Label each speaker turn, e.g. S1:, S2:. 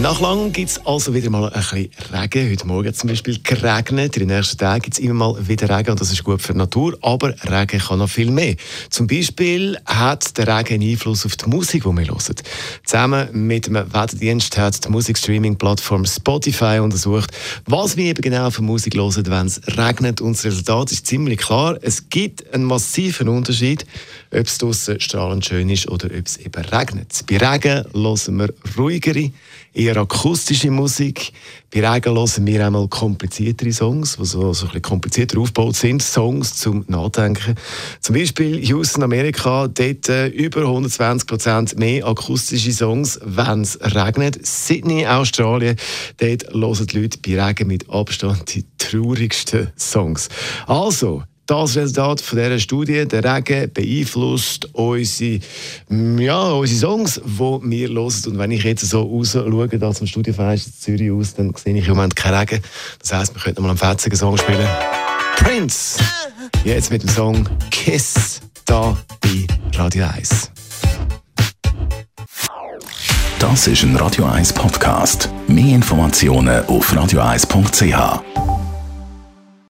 S1: nach lang gibt es also wieder mal ein bisschen Regen. Heute Morgen zum Beispiel geregnet. In den nächsten Tagen gibt es immer mal wieder Regen und das ist gut für die Natur. Aber Regen kann noch viel mehr. Zum Beispiel hat der Regen einen Einfluss auf die Musik, die wir hören. Zusammen mit dem Wetterdienst hat die Musikstreaming-Plattform Spotify untersucht, was wir eben genau für Musik hören, wenn es regnet. Und das Resultat ist ziemlich klar. Es gibt einen massiven Unterschied, ob es draußen strahlend schön ist oder ob es eben regnet. Bei Regen hören wir ruhigere, eher akustische Musik. Bei Regen hören wir einmal kompliziertere Songs, die so, so ein bisschen komplizierter aufgebaut sind. Songs zum Nachdenken. Zum Beispiel Houston, Amerika, dort äh, über 120 Prozent mehr akustische Songs, wenn es regnet. Sydney, Australien, dort hören die Leute bei Regen mit Abstand die traurigsten Songs. Also, das Resultat von dieser Studie, der Regen, beeinflusst unsere, ja, unsere Songs, die wir hören. Und wenn ich jetzt so raus schaue, da zum Studienfenster Zürich aus, dann sehe ich im Moment keinen Regen. Das heisst, wir könnten mal einen fetzigen Song spielen. Prince! Jetzt mit dem Song Kiss, da bei Radio 1.
S2: Das ist ein Radio 1 Podcast. Mehr Informationen auf radio1.ch.